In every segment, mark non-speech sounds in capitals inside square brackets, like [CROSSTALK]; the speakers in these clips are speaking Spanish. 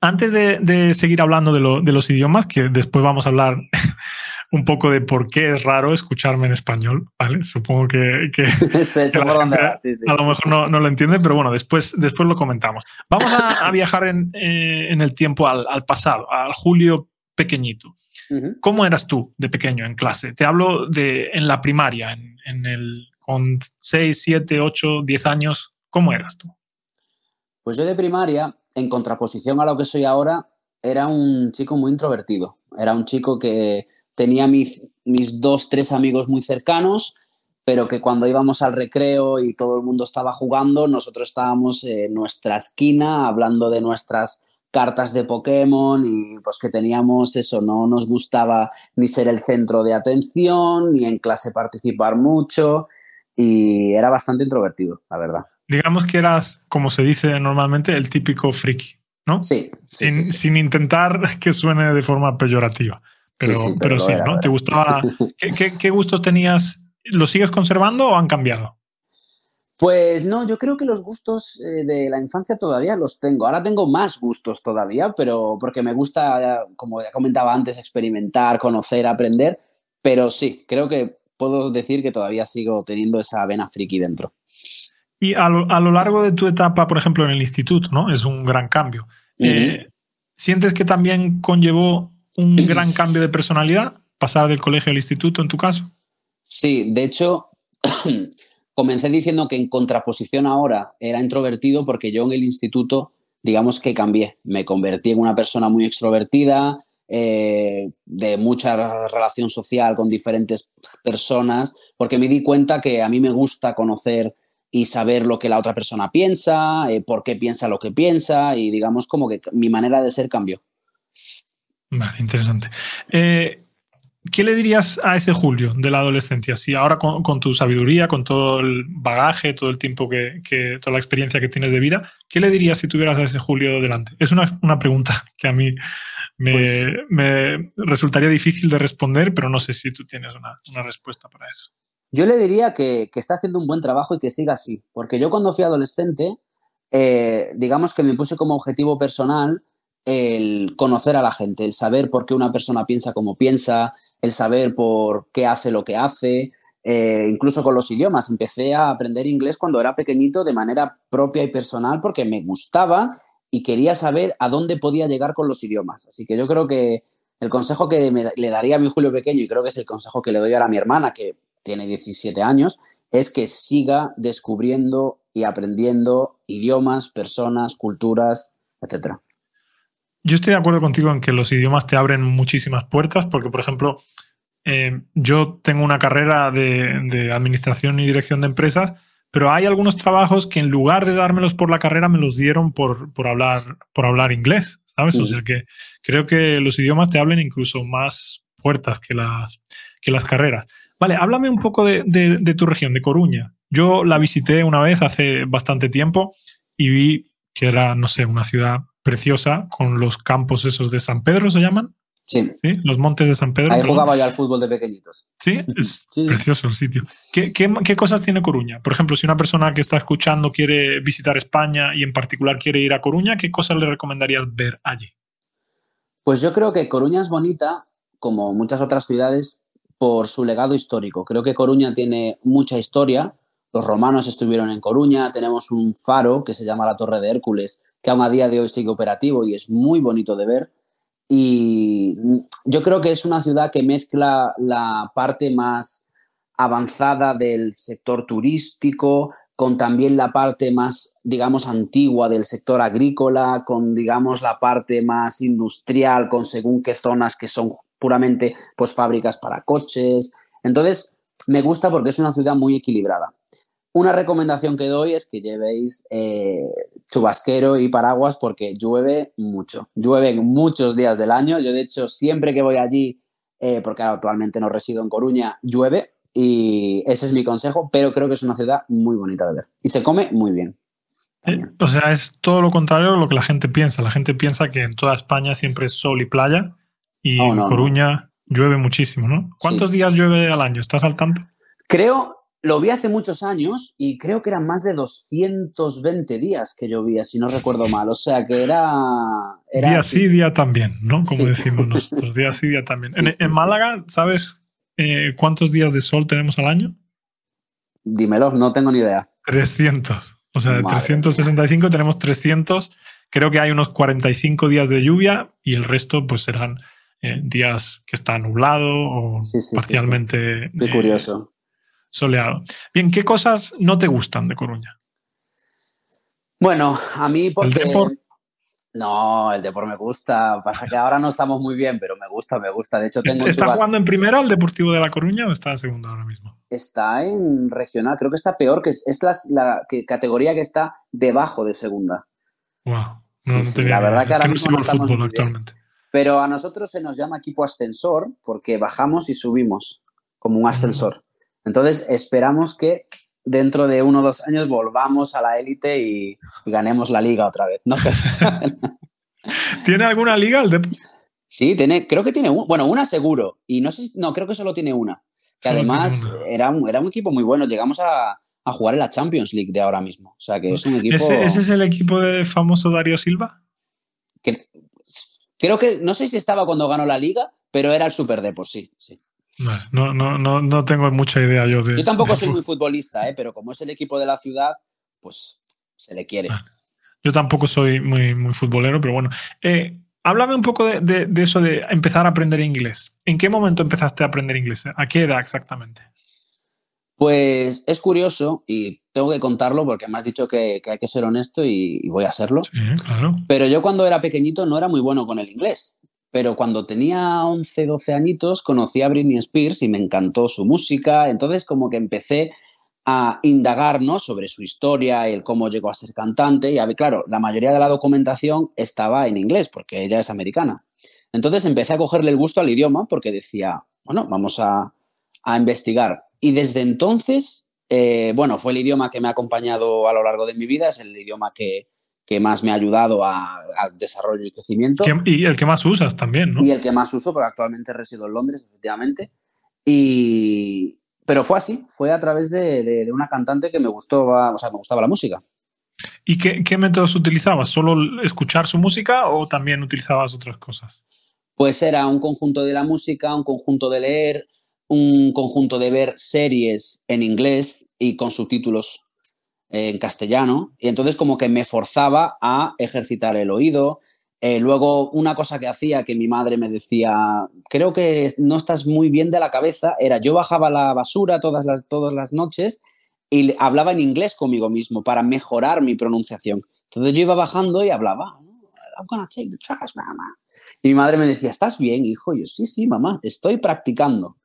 antes de, seguir hablando de, los idiomas, que después vamos a hablar [LAUGHS] un poco de por qué es raro escucharme en español, ¿vale? Supongo que, [LAUGHS] a lo mejor no, lo entiende, pero bueno, después, después lo comentamos. Vamos a, viajar eh, en, el tiempo al, pasado, al Julio pequeñito. ¿Cómo eras tú de pequeño en clase? Te hablo de en la primaria, en, el, con 6, 7, 8, 10 años. ¿Cómo eras tú? Pues yo de primaria, en contraposición a lo que soy ahora, era un chico muy introvertido. Era un chico que tenía mis, mis dos, tres amigos muy cercanos, pero que cuando íbamos al recreo y todo el mundo estaba jugando, nosotros estábamos en nuestra esquina hablando de nuestras cartas de Pokémon y pues que teníamos eso, no nos gustaba ni ser el centro de atención, ni en clase participar mucho y era bastante introvertido, la verdad. Digamos que eras, como se dice normalmente, el típico friki, ¿no? Sí. sin, intentar [LAUGHS] que suene de forma peyorativa. Pero sí, pero, sí ¿no? ¿Te gustaba? [LAUGHS] ¿Qué, gustos tenías? ¿Los sigues conservando o han cambiado? Pues no, yo creo que los gustos eh, de la infancia todavía los tengo. Ahora tengo más gustos todavía, pero porque me gusta, como ya comentaba antes, experimentar, conocer, aprender. Pero sí, creo que puedo decir que todavía sigo teniendo esa vena friki dentro. Y a lo, largo de tu etapa, por ejemplo, en el instituto, ¿no? Es un gran cambio. Eh, ¿Sientes que también conllevó un [LAUGHS] gran cambio de personalidad pasar del colegio al instituto en tu caso? Sí, de hecho, [CLEARS THROAT] comencé diciendo que en contraposición ahora era introvertido porque yo en el instituto, digamos que cambié, me convertí en una persona muy extrovertida, eh, de mucha relación social con diferentes personas, porque me di cuenta que a mí me gusta conocer y saber lo que la otra persona piensa, eh, por qué piensa lo que piensa y digamos como que mi manera de ser cambió. Vale, interesante. Eh, ¿Qué le dirías a ese Julio de la adolescencia? Si ahora con, tu sabiduría, con todo el bagaje, todo el tiempo que, toda la experiencia que tienes de vida, ¿qué le dirías si tuvieras a ese Julio delante? Es una, pregunta que a mí pues me, resultaría difícil de responder, pero no sé si tú tienes una, respuesta para eso. Yo le diría que, está haciendo un buen trabajo y que siga así, porque yo cuando fui adolescente, eh, digamos que me puse como objetivo personal el conocer a la gente, el saber por qué una persona piensa como piensa, el saber por qué hace lo que hace, eh, incluso con los idiomas. Empecé a aprender inglés cuando era pequeñito de manera propia y personal porque me gustaba y quería saber a dónde podía llegar con los idiomas. Así que yo creo que el consejo que le daría a mi Julio pequeño, y creo que es el consejo que le doy ahora a mi hermana, que tiene 17 años, es que siga descubriendo y aprendiendo idiomas, personas, culturas, etcétera. Yo estoy de acuerdo contigo en que los idiomas te abren muchísimas puertas, porque, por ejemplo, eh, yo tengo una carrera de, administración y dirección de empresas, pero hay algunos trabajos que en lugar de dármelos por la carrera me los dieron por, hablar, por hablar inglés, ¿sabes? O sea que creo que los idiomas te abren incluso más puertas que las, que las carreras. Vale, háblame un poco de, de tu región, de Coruña. Yo la visité una vez hace bastante tiempo y vi que era, no sé, una ciudad preciosa con los campos esos de San Pedro, ¿se llaman? Sí. Los montes de San Pedro. Ahí jugaba yo al fútbol de pequeñitos. Sí, [LAUGHS] es precioso el sitio. ¿Qué, cosas tiene Coruña? Por ejemplo, si una persona que está escuchando quiere visitar España y en particular quiere ir a Coruña, ¿qué cosas le recomendarías ver allí? Pues yo creo que Coruña es bonita, como muchas otras ciudades, por su legado histórico. Creo que Coruña tiene mucha historia. Los romanos estuvieron en Coruña, tenemos un faro que se llama la Torre de Hércules, que aún a día de hoy sigue operativo y es muy bonito de ver. Y yo creo que es una ciudad que mezcla la parte más avanzada del sector turístico con también la parte más, digamos, antigua del sector agrícola, con, digamos, la parte más industrial, con según qué zonas que son puramente, pues, fábricas para coches. Entonces, me gusta porque es una ciudad muy equilibrada. Una recomendación que doy es que llevéis eh, chubasquero y paraguas porque llueve mucho. Llueve en muchos días del año. Yo, de hecho, siempre que voy allí, eh, porque actualmente no resido en Coruña, llueve y ese es mi consejo, pero creo que es una ciudad muy bonita de ver y se come muy bien. Eh, o sea, es todo lo contrario a lo que la gente piensa. La gente piensa que en toda España siempre es sol y playa y en Coruña llueve muchísimo, ¿no? ¿Cuántos días llueve al año? ¿Estás al tanto? Creo Lo vi hace muchos años y creo que eran más de 220 días que llovía, si no recuerdo mal. O sea que era. día sí, día también, ¿no? Como decimos [LAUGHS] nosotros. Día sí, día también. en, Málaga, ¿sabes eh, cuántos días de sol tenemos al año? Dímelo, no tengo ni idea. 300. O sea, de 365 tenemos 300. Creo que hay unos 45 días de lluvia y el resto, pues serán eh, días que está nublado o parcialmente. Qué curioso soleado. Bien, ¿qué cosas no te gustan de Coruña? Bueno, a mí porque... ¿El deporte? No, el deporte me gusta. Pasa que ahora no estamos muy bien, pero me gusta, me gusta. De hecho, tengo. [LAUGHS] ¿Está jugando en primera el Deportivo de La Coruña o está en segunda ahora mismo? Está en regional. Creo que está peor, que es, la, categoría que está debajo de segunda. Wow. la verdad que ahora mismo no estamos fútbol actualmente. Pero a nosotros se nos llama equipo ascensor porque bajamos y subimos como un ascensor. Entonces, esperamos que dentro de uno o dos años volvamos a la élite y, ganemos la liga otra vez. [LAUGHS] ¿Tiene alguna liga el Sí, tiene, creo que tiene, bueno, una seguro. Y no sé, no, creo que solo tiene una. Que además era un, era un equipo muy bueno. Llegamos a, jugar en la Champions League de ahora mismo. O sea que es un equipo. ¿Ese, es el equipo de famoso Darío Silva? creo que, no sé si estaba cuando ganó la liga, pero era el Super de por sí. sí. No, no, no, no tengo mucha idea yo de. Yo tampoco soy muy futbolista, ¿eh? pero como es el equipo de la ciudad, pues se le quiere. Yo tampoco soy muy, muy futbolero, pero bueno. Eh, háblame un poco de, eso de empezar a aprender inglés. ¿En qué momento empezaste a aprender inglés? ¿A qué edad exactamente? Pues es curioso y tengo que contarlo porque me has dicho que, hay que ser honesto y, y voy a serlo. Sí, claro. Pero yo cuando era pequeñito no era muy bueno con el inglés pero cuando tenía 11, 12 añitos conocí a Britney Spears y me encantó su música, entonces como que empecé a indagar sobre su historia el cómo llegó a ser cantante y claro, la mayoría de la documentación estaba en inglés porque ella es americana. Entonces empecé a cogerle el gusto al idioma porque decía, bueno, vamos a, investigar. Y desde entonces, eh, bueno, fue el idioma que me ha acompañado a lo largo de mi vida, es el idioma que, que más me ha ayudado al desarrollo y crecimiento. Y el que más usas también, ¿no? Y el que más uso, porque actualmente resido en Londres, efectivamente. Y... Pero fue así, fue a través de, una cantante que me gustó, o sea, me gustaba la música. ¿Y qué, métodos utilizabas? ¿Solo escuchar su música o también utilizabas otras cosas? Pues era un conjunto de la música, un conjunto de leer, un conjunto de ver series en inglés y con subtítulos en castellano, y entonces como que me forzaba a ejercitar el oído. Eh, luego, una cosa que hacía que mi madre me decía, creo que no estás muy bien de la cabeza, era yo bajaba la basura todas las, todas las noches y hablaba en inglés conmigo mismo para mejorar mi pronunciación. Entonces yo iba bajando y hablaba, I'm gonna take the trash, mama. Y mi madre me decía, ¿estás bien, hijo? Y yo, sí, sí, mamá, estoy practicando.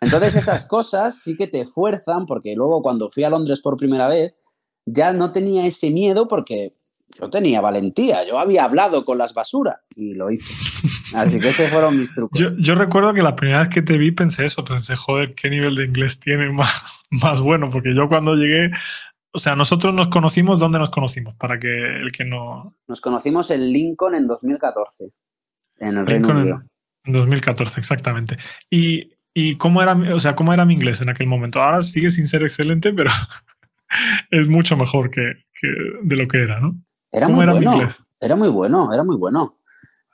Entonces esas cosas sí que te fuerzan, porque luego cuando fui a Londres por primera vez, ya no tenía ese miedo porque yo tenía valentía, yo había hablado con las basuras y lo hice. Así que esos fueron mis trucos. Yo, recuerdo que la primera vez que te vi pensé eso, pensé, joder, qué nivel de inglés tiene [LAUGHS] más, más bueno, porque yo cuando llegué, o sea, nosotros nos conocimos, ¿dónde nos conocimos? Para que el que no... Nos conocimos en Lincoln en 2014, en el Reino Unido. En 2014, exactamente. Y, y cómo era, o sea, cómo era mi inglés en aquel momento. Ahora sigue sin ser excelente, pero [LAUGHS] es mucho mejor que, de lo que era, ¿no? Era muy bueno. Era muy bueno, era muy bueno.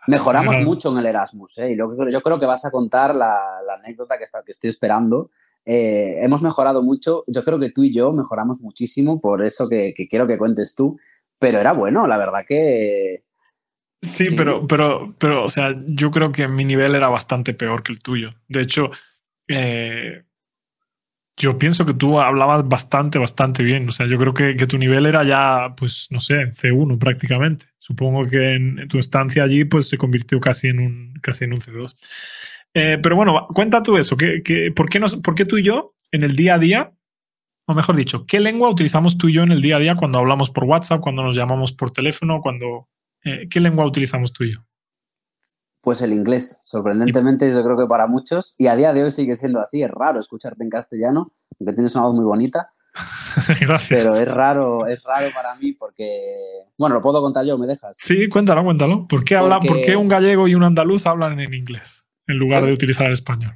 Mejoramos mucho en el Erasmus, ¿eh? Y yo creo que vas a contar la, anécdota que, está, que estoy esperando. Eh, hemos mejorado mucho. Yo creo que tú y yo mejoramos muchísimo, por eso que, quiero que cuentes tú. Pero era bueno, la verdad que. Sí, Pero, pero, pero, o sea, yo creo que mi nivel era bastante peor que el tuyo. De hecho, eh, yo pienso que tú hablabas bastante, bastante bien. O sea, yo creo que, tu nivel era ya, pues, no sé, C1 prácticamente. Supongo que en, tu estancia allí, pues, se convirtió casi en un, casi en un C2. Eh, pero bueno, cuenta tú eso. ¿qué, por, qué ¿Por qué tú y yo, en el día a día, o mejor dicho, qué lengua utilizamos tú y yo en el día a día cuando hablamos por WhatsApp, cuando nos llamamos por teléfono, cuando... Eh, ¿Qué lengua utilizamos tú y yo? Pues el inglés, sorprendentemente yo creo que para muchos, y a día de hoy sigue siendo así, es raro escucharte en castellano, aunque tienes una voz muy bonita. [LAUGHS] Gracias. Pero es raro, es raro para mí porque, bueno, lo puedo contar yo, ¿me dejas? Sí, cuéntalo, cuéntalo. ¿Por qué, habla, ¿por qué un gallego y un andaluz hablan en inglés en lugar de utilizar el español?